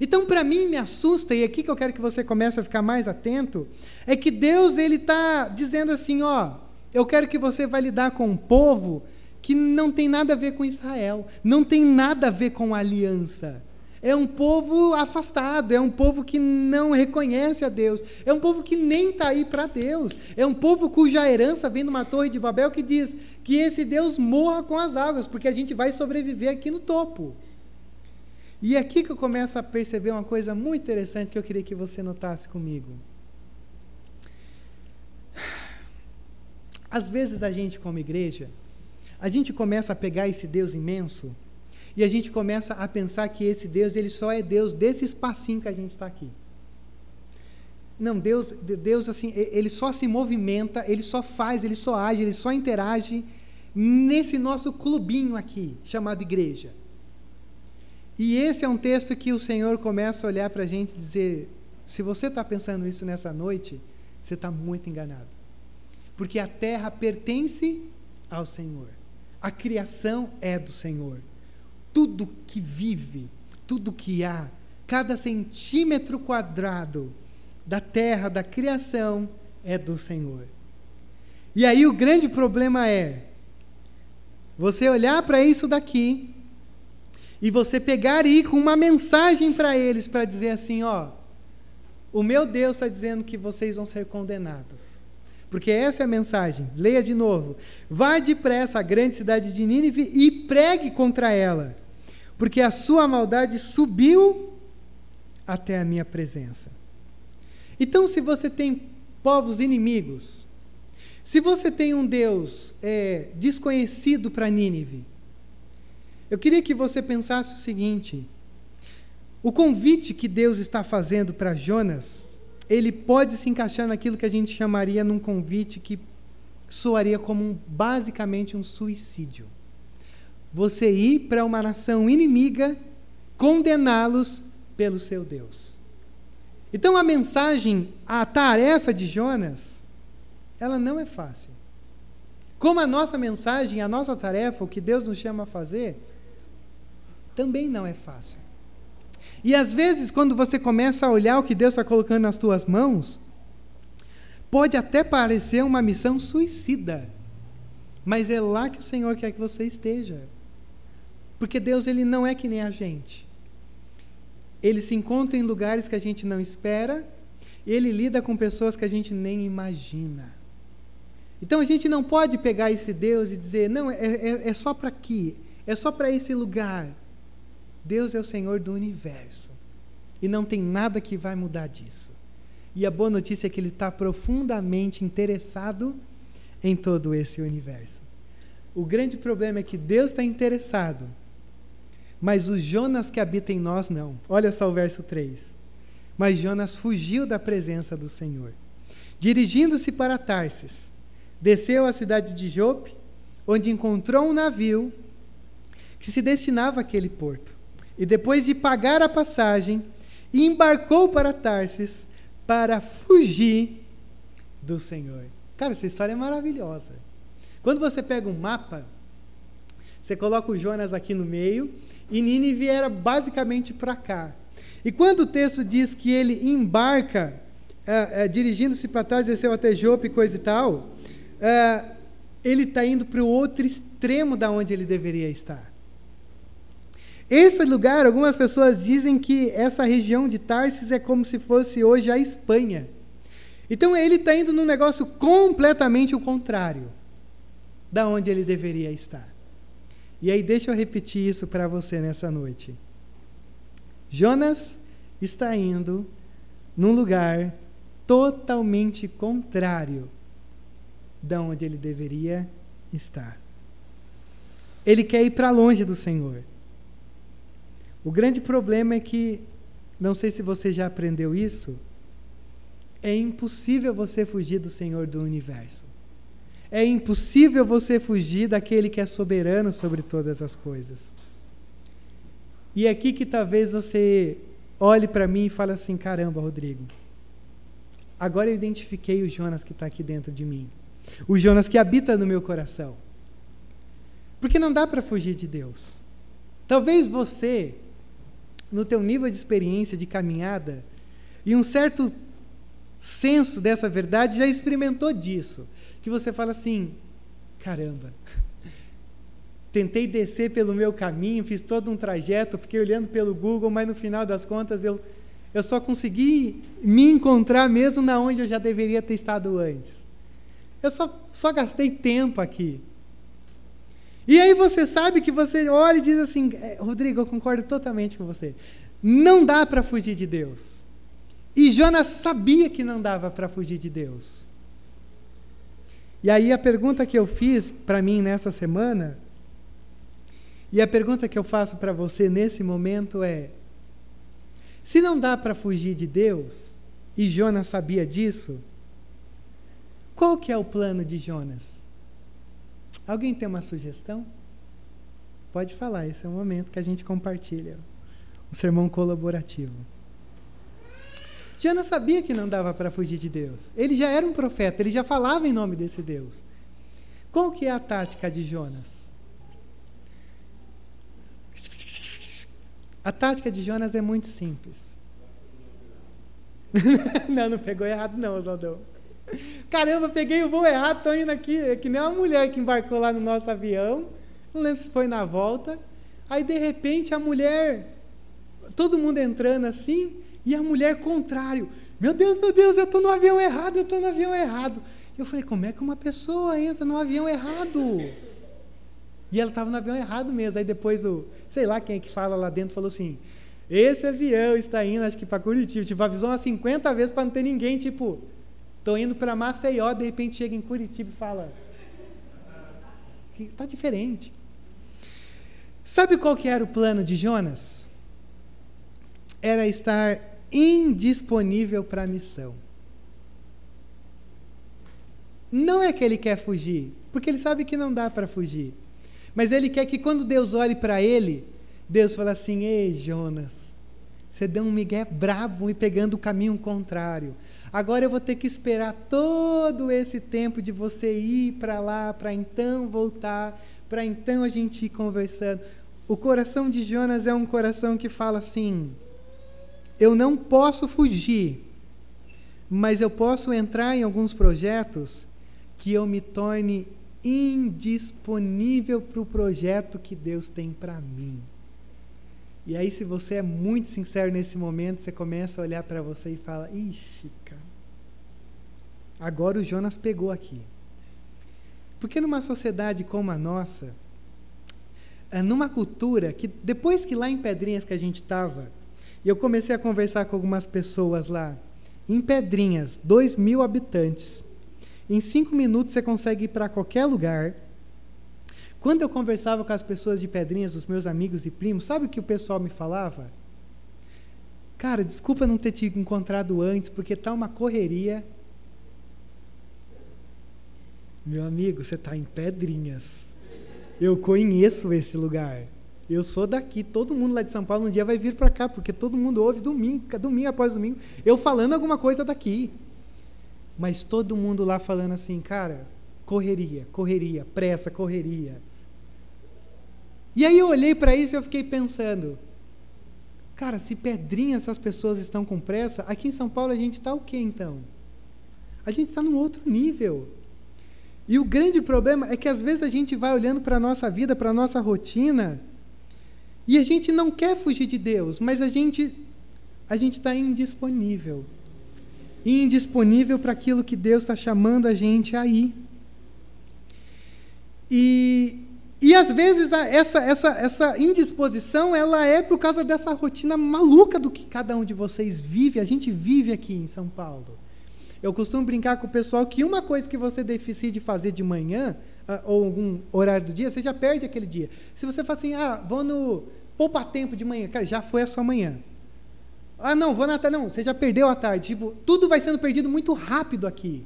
Speaker 1: Então, para mim, me assusta, e aqui que eu quero que você comece a ficar mais atento, é que Deus ele está dizendo assim: ó, eu quero que você vá lidar com um povo que não tem nada a ver com Israel, não tem nada a ver com aliança. É um povo afastado, é um povo que não reconhece a Deus, é um povo que nem está aí para Deus, é um povo cuja herança vem de uma torre de Babel que diz que esse Deus morra com as águas, porque a gente vai sobreviver aqui no topo. E é aqui que eu começo a perceber uma coisa muito interessante que eu queria que você notasse comigo. Às vezes a gente, como igreja, a gente começa a pegar esse Deus imenso e a gente começa a pensar que esse Deus ele só é Deus desse espacinho que a gente está aqui. Não, Deus, Deus assim, ele só se movimenta, ele só faz, ele só age, ele só interage nesse nosso clubinho aqui, chamado igreja. E esse é um texto que o Senhor começa a olhar para a gente e dizer: se você está pensando isso nessa noite, você está muito enganado. Porque a terra pertence ao Senhor, a criação é do Senhor. Tudo que vive, tudo que há, cada centímetro quadrado da terra, da criação, é do Senhor. E aí o grande problema é você olhar para isso daqui e você pegar e ir com uma mensagem para eles para dizer assim, ó, o meu Deus está dizendo que vocês vão ser condenados. Porque essa é a mensagem. Leia de novo. Vá depressa à grande cidade de Nínive e pregue contra ela, porque a sua maldade subiu até a minha presença. Então, se você tem povos inimigos, se você tem um Deus é, desconhecido para Nínive, eu queria que você pensasse o seguinte: o convite que Deus está fazendo para Jonas, ele pode se encaixar naquilo que a gente chamaria num convite que soaria como um, basicamente um suicídio. Você ir para uma nação inimiga, condená-los pelo seu Deus. Então a mensagem, a tarefa de Jonas, ela não é fácil. Como a nossa mensagem, a nossa tarefa, o que Deus nos chama a fazer, também não é fácil. E às vezes, quando você começa a olhar o que Deus está colocando nas tuas mãos, pode até parecer uma missão suicida, mas é lá que o Senhor quer que você esteja. Porque Deus ele não é que nem a gente. Ele se encontra em lugares que a gente não espera, ele lida com pessoas que a gente nem imagina. Então a gente não pode pegar esse Deus e dizer, não, é, é, é só para aqui, é só para esse lugar. Deus é o Senhor do universo. E não tem nada que vai mudar disso. E a boa notícia é que Ele está profundamente interessado em todo esse universo. O grande problema é que Deus está interessado, mas o Jonas que habita em nós não. Olha só o verso 3. Mas Jonas fugiu da presença do Senhor. Dirigindo-se para Tarsis, desceu à cidade de Jope, onde encontrou um navio que se destinava àquele porto. E depois de pagar a passagem, embarcou para Tarsis para fugir do Senhor. Cara, essa história é maravilhosa. Quando você pega um mapa, você coloca o Jonas aqui no meio, e Nínive era basicamente para cá. E quando o texto diz que ele embarca, uh, uh, dirigindo-se para trás, desceu até Jope e coisa e tal, uh, ele está indo para o outro extremo da onde ele deveria estar. Esse lugar, algumas pessoas dizem que essa região de Tarsis é como se fosse hoje a Espanha. Então ele está indo num negócio completamente o contrário da onde ele deveria estar. E aí deixa eu repetir isso para você nessa noite. Jonas está indo num lugar totalmente contrário da onde ele deveria estar. Ele quer ir para longe do Senhor. O grande problema é que, não sei se você já aprendeu isso, é impossível você fugir do Senhor do universo. É impossível você fugir daquele que é soberano sobre todas as coisas. E é aqui que talvez você olhe para mim e fale assim: caramba, Rodrigo, agora eu identifiquei o Jonas que está aqui dentro de mim. O Jonas que habita no meu coração. Porque não dá para fugir de Deus. Talvez você no teu nível de experiência, de caminhada, e um certo senso dessa verdade já experimentou disso. Que você fala assim: caramba, tentei descer pelo meu caminho, fiz todo um trajeto, fiquei olhando pelo Google, mas no final das contas eu, eu só consegui me encontrar mesmo na onde eu já deveria ter estado antes. Eu só, só gastei tempo aqui. E aí você sabe que você olha e diz assim, é, Rodrigo, eu concordo totalmente com você. Não dá para fugir de Deus. E Jonas sabia que não dava para fugir de Deus. E aí a pergunta que eu fiz para mim nessa semana, e a pergunta que eu faço para você nesse momento é: se não dá para fugir de Deus, e Jonas sabia disso, qual que é o plano de Jonas? Alguém tem uma sugestão? Pode falar, esse é o momento que a gente compartilha. Um sermão colaborativo. Jonas sabia que não dava para fugir de Deus. Ele já era um profeta, ele já falava em nome desse Deus. Qual que é a tática de Jonas? A tática de Jonas é muito simples. *laughs* não, não pegou errado não, Oswaldão. Caramba, peguei o voo errado, estou indo aqui. É que nem uma mulher que embarcou lá no nosso avião. Não lembro se foi na volta. Aí, de repente, a mulher, todo mundo entrando assim, e a mulher contrário. Meu Deus, meu Deus, eu estou no avião errado, eu estou no avião errado. Eu falei, como é que uma pessoa entra no avião errado? E ela estava no avião errado mesmo. Aí depois o, sei lá quem é que fala lá dentro, falou assim: esse avião está indo, acho que para Curitiba. Tipo, avisou umas 50 vezes para não ter ninguém, tipo, Estou indo para Maceió, de repente chega em Curitiba e fala. Está diferente. Sabe qual que era o plano de Jonas? Era estar indisponível para a missão. Não é que ele quer fugir, porque ele sabe que não dá para fugir. Mas ele quer que quando Deus olhe para ele, Deus fale assim: Ei, Jonas, você deu um migué brabo e pegando o caminho contrário. Agora eu vou ter que esperar todo esse tempo de você ir para lá, para então voltar, para então a gente ir conversando. O coração de Jonas é um coração que fala assim: eu não posso fugir, mas eu posso entrar em alguns projetos que eu me torne indisponível para o projeto que Deus tem para mim. E aí, se você é muito sincero nesse momento, você começa a olhar para você e fala: Ixi, cara, Agora o Jonas pegou aqui. Porque numa sociedade como a nossa, é numa cultura que, depois que lá em Pedrinhas que a gente estava, e eu comecei a conversar com algumas pessoas lá, em Pedrinhas, dois mil habitantes, em cinco minutos você consegue ir para qualquer lugar. Quando eu conversava com as pessoas de Pedrinhas, os meus amigos e primos, sabe o que o pessoal me falava? Cara, desculpa não ter te encontrado antes, porque está uma correria meu amigo, você está em Pedrinhas. Eu conheço esse lugar. Eu sou daqui. Todo mundo lá de São Paulo um dia vai vir para cá, porque todo mundo ouve domingo, domingo após domingo, eu falando alguma coisa daqui. Mas todo mundo lá falando assim, cara, correria, correria, pressa, correria. E aí eu olhei para isso e eu fiquei pensando, cara, se Pedrinhas essas pessoas estão com pressa, aqui em São Paulo a gente está o quê então? A gente está num outro nível. E o grande problema é que às vezes a gente vai olhando para a nossa vida, para a nossa rotina, e a gente não quer fugir de Deus, mas a gente a gente está indisponível. Indisponível para aquilo que Deus está chamando a gente aí. E, e às vezes essa, essa, essa indisposição ela é por causa dessa rotina maluca do que cada um de vocês vive. A gente vive aqui em São Paulo. Eu costumo brincar com o pessoal que uma coisa que você decide fazer de manhã, ou algum horário do dia, você já perde aquele dia. Se você fala assim, ah, vou no. poupa tempo de manhã, cara, já foi a sua manhã. Ah, não, vou na tarde. Não, você já perdeu a tarde. Tipo, tudo vai sendo perdido muito rápido aqui.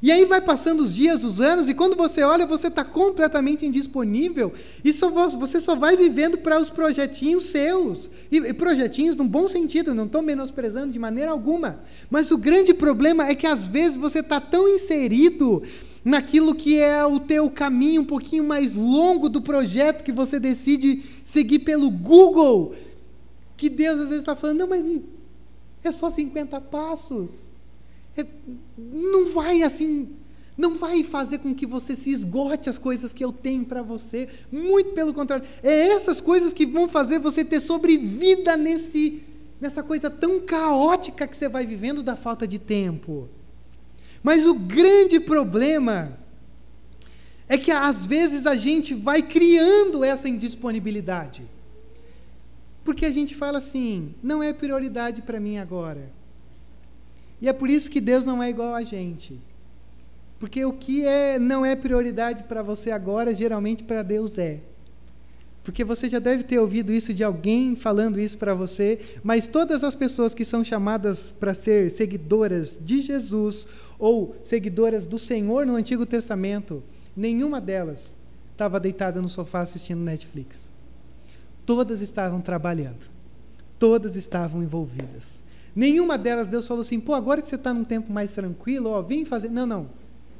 Speaker 1: E aí vai passando os dias, os anos, e quando você olha, você está completamente indisponível, e só, você só vai vivendo para os projetinhos seus. E, e projetinhos no bom sentido, não estou menosprezando de maneira alguma. Mas o grande problema é que às vezes você está tão inserido naquilo que é o teu caminho um pouquinho mais longo do projeto que você decide seguir pelo Google, que Deus às vezes está falando, não, mas é só 50 passos. É, não vai assim Não vai fazer com que você se esgote as coisas que eu tenho para você. Muito pelo contrário. É essas coisas que vão fazer você ter sobrevida nesse, nessa coisa tão caótica que você vai vivendo da falta de tempo. Mas o grande problema é que às vezes a gente vai criando essa indisponibilidade. Porque a gente fala assim: não é prioridade para mim agora. E é por isso que Deus não é igual a gente. Porque o que é, não é prioridade para você agora, geralmente para Deus é. Porque você já deve ter ouvido isso de alguém falando isso para você, mas todas as pessoas que são chamadas para ser seguidoras de Jesus ou seguidoras do Senhor no Antigo Testamento, nenhuma delas estava deitada no sofá assistindo Netflix. Todas estavam trabalhando. Todas estavam envolvidas. Nenhuma delas Deus falou assim: pô, agora que você está num tempo mais tranquilo, ó, vem fazer. Não, não.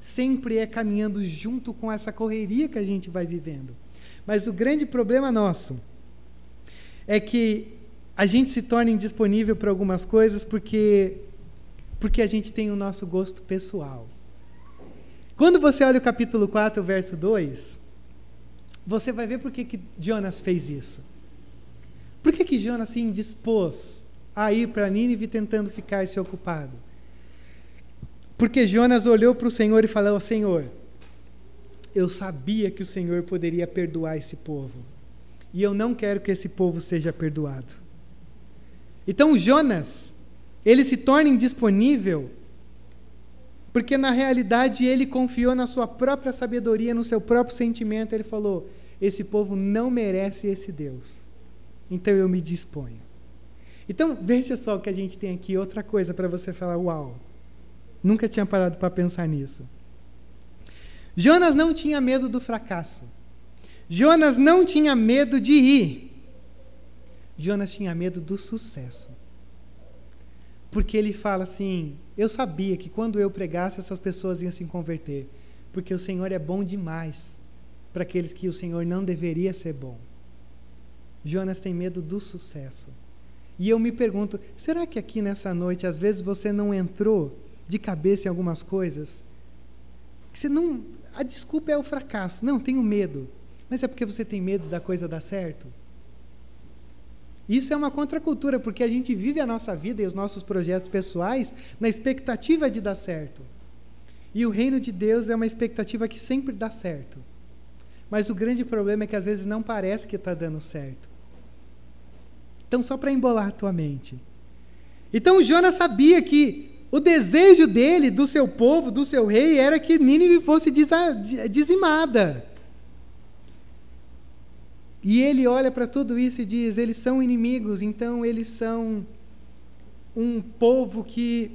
Speaker 1: Sempre é caminhando junto com essa correria que a gente vai vivendo. Mas o grande problema nosso é que a gente se torna indisponível para algumas coisas porque porque a gente tem o nosso gosto pessoal. Quando você olha o capítulo 4, verso 2, você vai ver por que, que Jonas fez isso. Por que, que Jonas se indispôs a ir para Nínive tentando ficar se ocupado? Porque Jonas olhou para o Senhor e falou: Senhor, eu sabia que o Senhor poderia perdoar esse povo. E eu não quero que esse povo seja perdoado. Então Jonas, ele se torna indisponível porque na realidade ele confiou na sua própria sabedoria, no seu próprio sentimento, ele falou: esse povo não merece esse Deus. Então eu me disponho. Então, veja só que a gente tem aqui, outra coisa para você falar, uau. Nunca tinha parado para pensar nisso. Jonas não tinha medo do fracasso. Jonas não tinha medo de ir. Jonas tinha medo do sucesso. Porque ele fala assim: Eu sabia que quando eu pregasse, essas pessoas iam se converter. Porque o Senhor é bom demais para aqueles que o Senhor não deveria ser bom. Jonas tem medo do sucesso. E eu me pergunto: será que aqui nessa noite, às vezes, você não entrou de cabeça em algumas coisas? Você não, a desculpa é o fracasso. Não, tenho medo. Mas é porque você tem medo da coisa dar certo? Isso é uma contracultura, porque a gente vive a nossa vida e os nossos projetos pessoais na expectativa de dar certo. E o reino de Deus é uma expectativa que sempre dá certo. Mas o grande problema é que às vezes não parece que está dando certo. Então, só para embolar a tua mente. Então, Jonas sabia que o desejo dele, do seu povo, do seu rei, era que Nínive fosse dizimada. E ele olha para tudo isso e diz: eles são inimigos, então eles são um povo que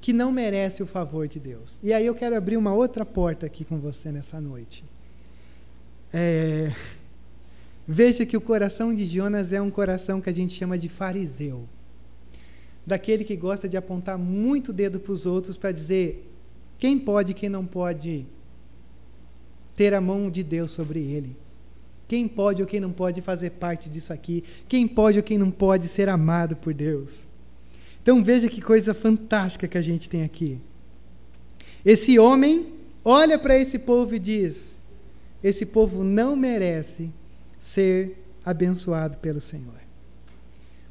Speaker 1: que não merece o favor de Deus. E aí eu quero abrir uma outra porta aqui com você nessa noite. É, veja que o coração de Jonas é um coração que a gente chama de fariseu daquele que gosta de apontar muito o dedo para os outros para dizer quem pode e quem não pode ter a mão de Deus sobre ele. Quem pode ou quem não pode fazer parte disso aqui. Quem pode ou quem não pode ser amado por Deus. Então veja que coisa fantástica que a gente tem aqui. Esse homem olha para esse povo e diz: esse povo não merece ser abençoado pelo Senhor.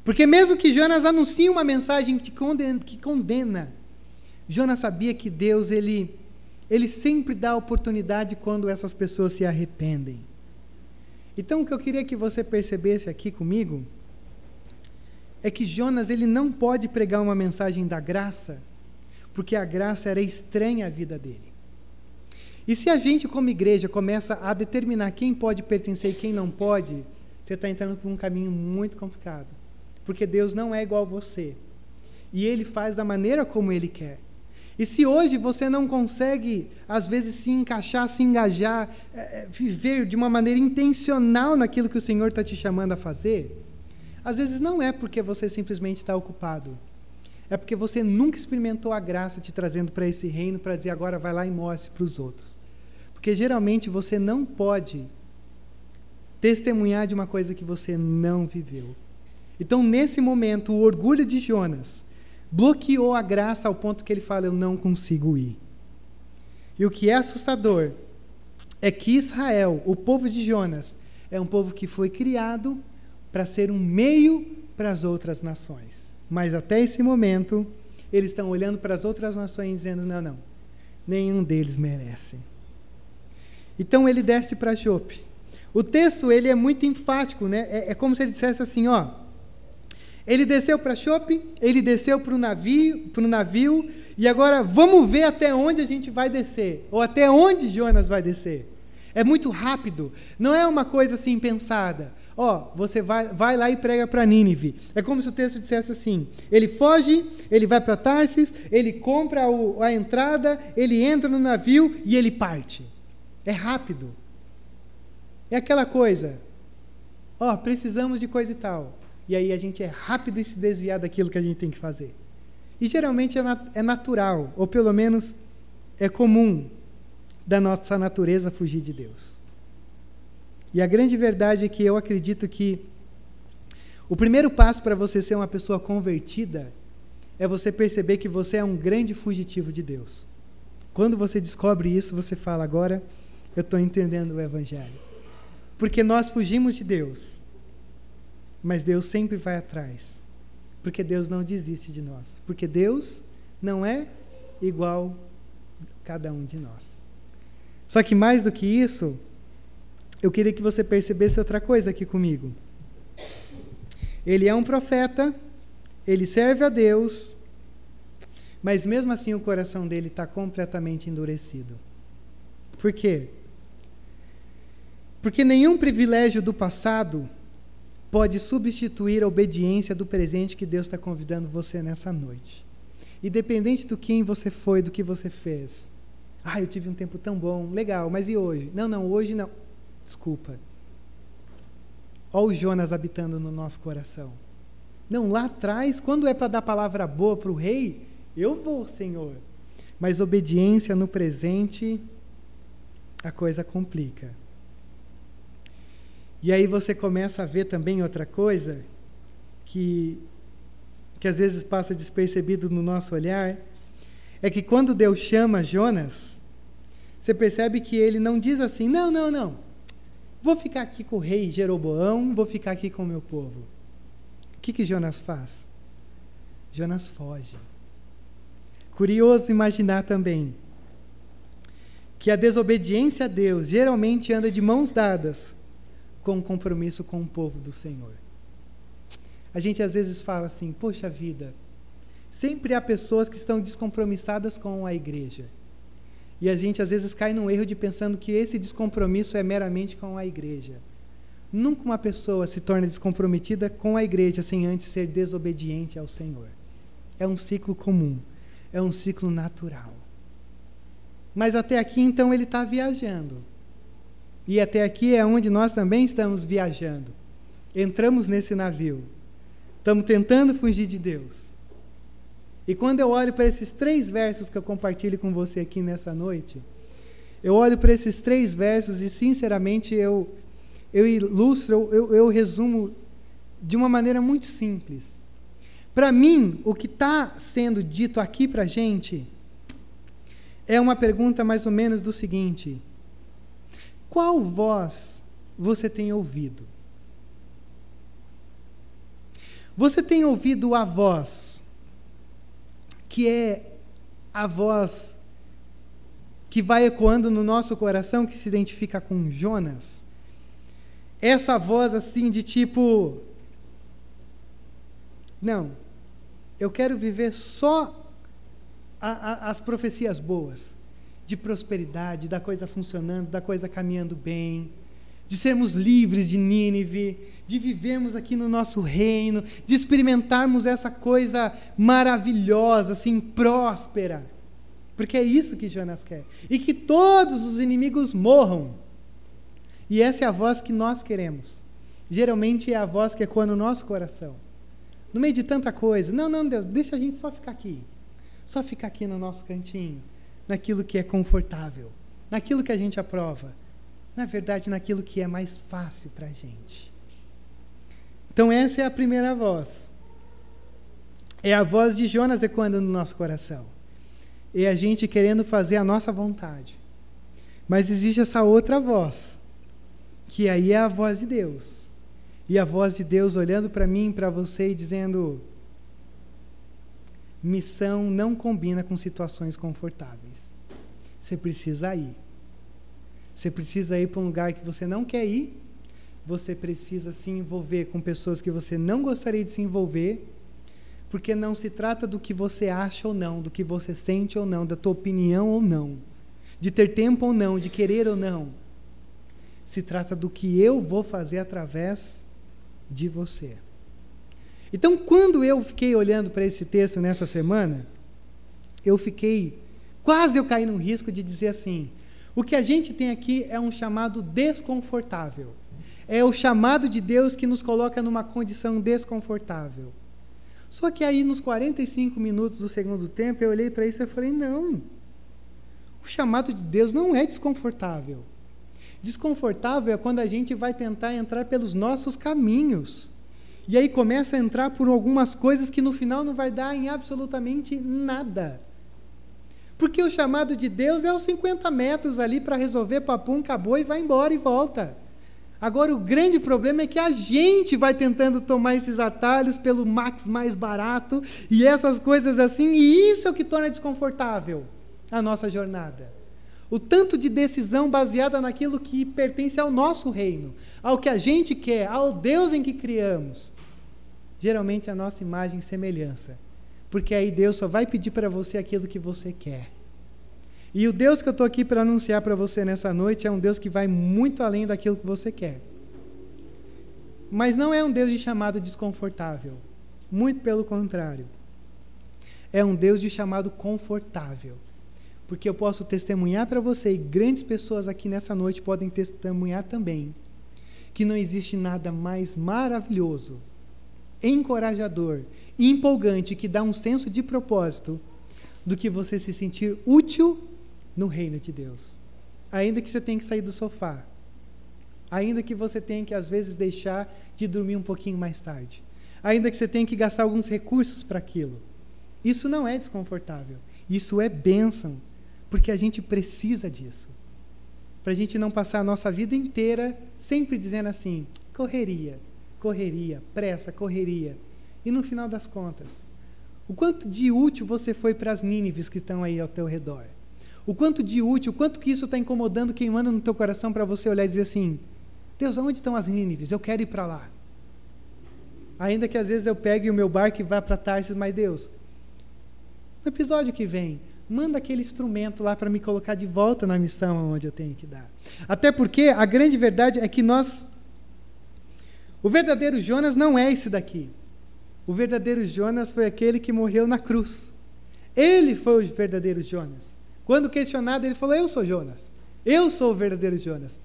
Speaker 1: Porque mesmo que Jonas anuncie uma mensagem que condena, que condena, Jonas sabia que Deus ele, ele sempre dá oportunidade quando essas pessoas se arrependem. Então o que eu queria que você percebesse aqui comigo é que Jonas ele não pode pregar uma mensagem da graça, porque a graça era estranha à vida dele. E se a gente, como igreja, começa a determinar quem pode pertencer e quem não pode, você está entrando por um caminho muito complicado porque Deus não é igual a você. E Ele faz da maneira como Ele quer. E se hoje você não consegue, às vezes, se encaixar, se engajar, é, é, viver de uma maneira intencional naquilo que o Senhor está te chamando a fazer, às vezes não é porque você simplesmente está ocupado. É porque você nunca experimentou a graça te trazendo para esse reino para dizer agora vai lá e mostre para os outros. Porque geralmente você não pode testemunhar de uma coisa que você não viveu. Então, nesse momento, o orgulho de Jonas bloqueou a graça ao ponto que ele fala: Eu não consigo ir. E o que é assustador é que Israel, o povo de Jonas, é um povo que foi criado para ser um meio para as outras nações. Mas até esse momento, eles estão olhando para as outras nações dizendo: não, não, nenhum deles merece. Então ele desce para Jope. O texto ele é muito enfático, né? É, é como se ele dissesse assim, ó. Ele desceu para Chope, ele desceu para o navio, para o navio, e agora vamos ver até onde a gente vai descer, ou até onde Jonas vai descer. É muito rápido, não é uma coisa assim pensada. Ó, você vai, vai lá e prega para Nínive. É como se o texto dissesse assim: ele foge, ele vai para Tarsis, ele compra o, a entrada, ele entra no navio e ele parte. É rápido. É aquela coisa. Ó, precisamos de coisa e tal. E aí a gente é rápido em se desviar daquilo que a gente tem que fazer. E geralmente é, nat é natural, ou pelo menos é comum da nossa natureza fugir de Deus. E a grande verdade é que eu acredito que o primeiro passo para você ser uma pessoa convertida é você perceber que você é um grande fugitivo de Deus. Quando você descobre isso, você fala: agora eu estou entendendo o Evangelho. Porque nós fugimos de Deus. Mas Deus sempre vai atrás. Porque Deus não desiste de nós. Porque Deus não é igual a cada um de nós. Só que mais do que isso, eu queria que você percebesse outra coisa aqui comigo. Ele é um profeta, ele serve a Deus, mas mesmo assim o coração dele está completamente endurecido. Por quê? Porque nenhum privilégio do passado pode substituir a obediência do presente que Deus está convidando você nessa noite. Independente do quem você foi, do que você fez. Ah, eu tive um tempo tão bom, legal, mas e hoje? Não, não, hoje não. Desculpa. Olha o Jonas habitando no nosso coração. Não, lá atrás, quando é para dar palavra boa para o rei, eu vou, Senhor. Mas obediência no presente, a coisa complica. E aí você começa a ver também outra coisa que que às vezes passa despercebido no nosso olhar, é que quando Deus chama Jonas, você percebe que ele não diz assim: "Não, não, não. Vou ficar aqui com o rei Jeroboão, vou ficar aqui com o meu povo". O que que Jonas faz? Jonas foge. Curioso imaginar também que a desobediência a Deus geralmente anda de mãos dadas com um compromisso com o povo do Senhor. A gente às vezes fala assim: poxa vida, sempre há pessoas que estão descompromissadas com a igreja. E a gente às vezes cai num erro de pensando que esse descompromisso é meramente com a igreja. Nunca uma pessoa se torna descomprometida com a igreja sem antes ser desobediente ao Senhor. É um ciclo comum, é um ciclo natural. Mas até aqui, então, ele está viajando. E até aqui é onde nós também estamos viajando. Entramos nesse navio. Estamos tentando fugir de Deus. E quando eu olho para esses três versos que eu compartilho com você aqui nessa noite, eu olho para esses três versos e, sinceramente, eu, eu ilustro, eu, eu resumo de uma maneira muito simples. Para mim, o que está sendo dito aqui para a gente é uma pergunta mais ou menos do seguinte: qual voz você tem ouvido? Você tem ouvido a voz que é a voz que vai ecoando no nosso coração, que se identifica com Jonas? Essa voz assim de tipo. Não, eu quero viver só a, a, as profecias boas de prosperidade, da coisa funcionando, da coisa caminhando bem, de sermos livres de Nínive, de vivermos aqui no nosso reino, de experimentarmos essa coisa maravilhosa, assim, próspera. Porque é isso que Jonas quer. E que todos os inimigos morram. E essa é a voz que nós queremos. Geralmente é a voz que ecoa no nosso coração. No meio de tanta coisa. Não, não, Deus, deixa a gente só ficar aqui. Só ficar aqui no nosso cantinho naquilo que é confortável, naquilo que a gente aprova, na verdade, naquilo que é mais fácil para a gente. Então, essa é a primeira voz. É a voz de Jonas ecoando no nosso coração. é a gente querendo fazer a nossa vontade. Mas existe essa outra voz, que aí é a voz de Deus. E a voz de Deus olhando para mim, para você e dizendo: missão não combina com situações confortáveis. Você precisa ir. Você precisa ir para um lugar que você não quer ir. Você precisa se envolver com pessoas que você não gostaria de se envolver. Porque não se trata do que você acha ou não, do que você sente ou não, da tua opinião ou não, de ter tempo ou não, de querer ou não. Se trata do que eu vou fazer através de você. Então, quando eu fiquei olhando para esse texto nessa semana, eu fiquei, quase eu caí no risco de dizer assim: o que a gente tem aqui é um chamado desconfortável. É o chamado de Deus que nos coloca numa condição desconfortável. Só que aí, nos 45 minutos do segundo tempo, eu olhei para isso e falei: não. O chamado de Deus não é desconfortável. Desconfortável é quando a gente vai tentar entrar pelos nossos caminhos. E aí começa a entrar por algumas coisas que no final não vai dar em absolutamente nada. Porque o chamado de Deus é os 50 metros ali para resolver, papum, acabou e vai embora e volta. Agora, o grande problema é que a gente vai tentando tomar esses atalhos pelo max mais barato e essas coisas assim, e isso é o que torna desconfortável a nossa jornada. O tanto de decisão baseada naquilo que pertence ao nosso reino, ao que a gente quer, ao Deus em que criamos geralmente a nossa imagem e semelhança. Porque aí Deus só vai pedir para você aquilo que você quer. E o Deus que eu estou aqui para anunciar para você nessa noite é um Deus que vai muito além daquilo que você quer. Mas não é um Deus de chamado desconfortável. Muito pelo contrário. É um Deus de chamado confortável. Porque eu posso testemunhar para você, e grandes pessoas aqui nessa noite podem testemunhar também, que não existe nada mais maravilhoso encorajador, empolgante, que dá um senso de propósito, do que você se sentir útil no reino de Deus. Ainda que você tenha que sair do sofá, ainda que você tenha que às vezes deixar de dormir um pouquinho mais tarde, ainda que você tenha que gastar alguns recursos para aquilo. Isso não é desconfortável, isso é bênção, porque a gente precisa disso. Para a gente não passar a nossa vida inteira sempre dizendo assim: correria, correria, pressa, correria. E no final das contas, o quanto de útil você foi para as Nínives que estão aí ao teu redor? O quanto de útil, o quanto que isso está incomodando, queimando no teu coração para você olhar e dizer assim: Deus, aonde estão as Nínives? Eu quero ir para lá. Ainda que às vezes eu pegue o meu barco e vá para Tarsis, mas Deus, no episódio que vem, manda aquele instrumento lá para me colocar de volta na missão onde eu tenho que dar. Até porque a grande verdade é que nós o verdadeiro Jonas não é esse daqui. O verdadeiro Jonas foi aquele que morreu na cruz. Ele foi o verdadeiro Jonas. Quando questionado, ele falou: Eu sou Jonas. Eu sou o verdadeiro Jonas.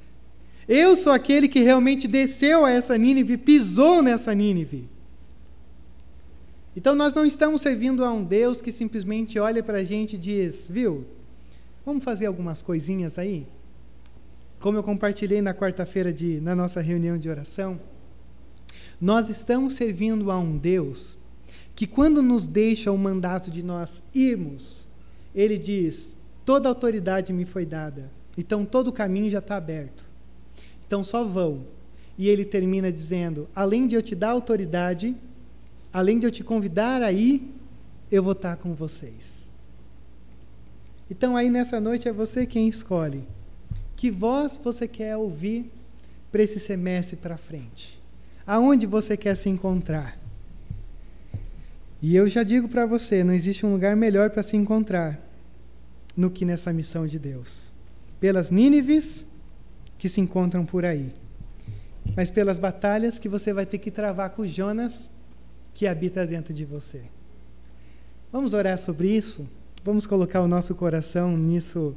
Speaker 1: Eu sou aquele que realmente desceu a essa Nínive, pisou nessa Nínive. Então nós não estamos servindo a um Deus que simplesmente olha para a gente e diz: Viu, vamos fazer algumas coisinhas aí? Como eu compartilhei na quarta-feira na nossa reunião de oração. Nós estamos servindo a um Deus que, quando nos deixa o mandato de nós irmos, ele diz: toda autoridade me foi dada, então todo o caminho já está aberto. Então só vão. E ele termina dizendo: além de eu te dar autoridade, além de eu te convidar a ir, eu vou estar com vocês. Então aí nessa noite é você quem escolhe. Que voz você quer ouvir para esse semestre para frente? Aonde você quer se encontrar? E eu já digo para você, não existe um lugar melhor para se encontrar no que nessa missão de Deus. Pelas Nínives que se encontram por aí, mas pelas batalhas que você vai ter que travar com Jonas que habita dentro de você. Vamos orar sobre isso? Vamos colocar o nosso coração nisso.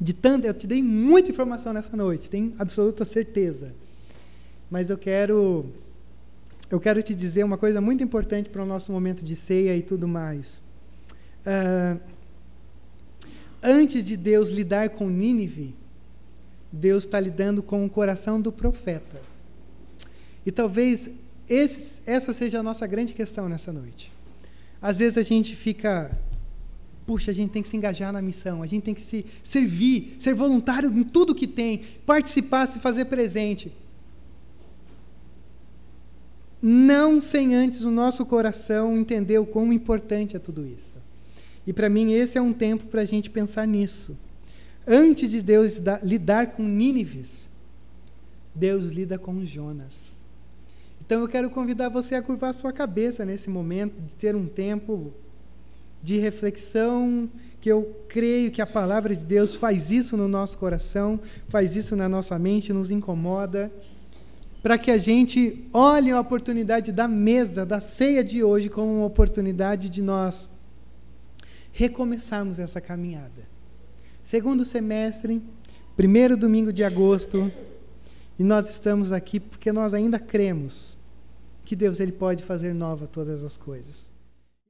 Speaker 1: De tanto, eu te dei muita informação nessa noite, tenho absoluta certeza. Mas eu quero eu quero te dizer uma coisa muito importante para o nosso momento de ceia e tudo mais. Uh, antes de Deus lidar com Nínive, Deus está lidando com o coração do profeta. E talvez esse, essa seja a nossa grande questão nessa noite. Às vezes a gente fica Puxa, a gente tem que se engajar na missão, a gente tem que se servir, ser voluntário em tudo que tem, participar, se fazer presente. Não sem antes o nosso coração entender o quão importante é tudo isso. E para mim, esse é um tempo para a gente pensar nisso. Antes de Deus lidar com Nínives, Deus lida com Jonas. Então eu quero convidar você a curvar sua cabeça nesse momento, de ter um tempo de reflexão, que eu creio que a palavra de Deus faz isso no nosso coração, faz isso na nossa mente, nos incomoda, para que a gente olhe a oportunidade da mesa, da ceia de hoje, como uma oportunidade de nós recomeçarmos essa caminhada. Segundo semestre, primeiro domingo de agosto, e nós estamos aqui porque nós ainda cremos que Deus ele pode fazer nova todas as coisas.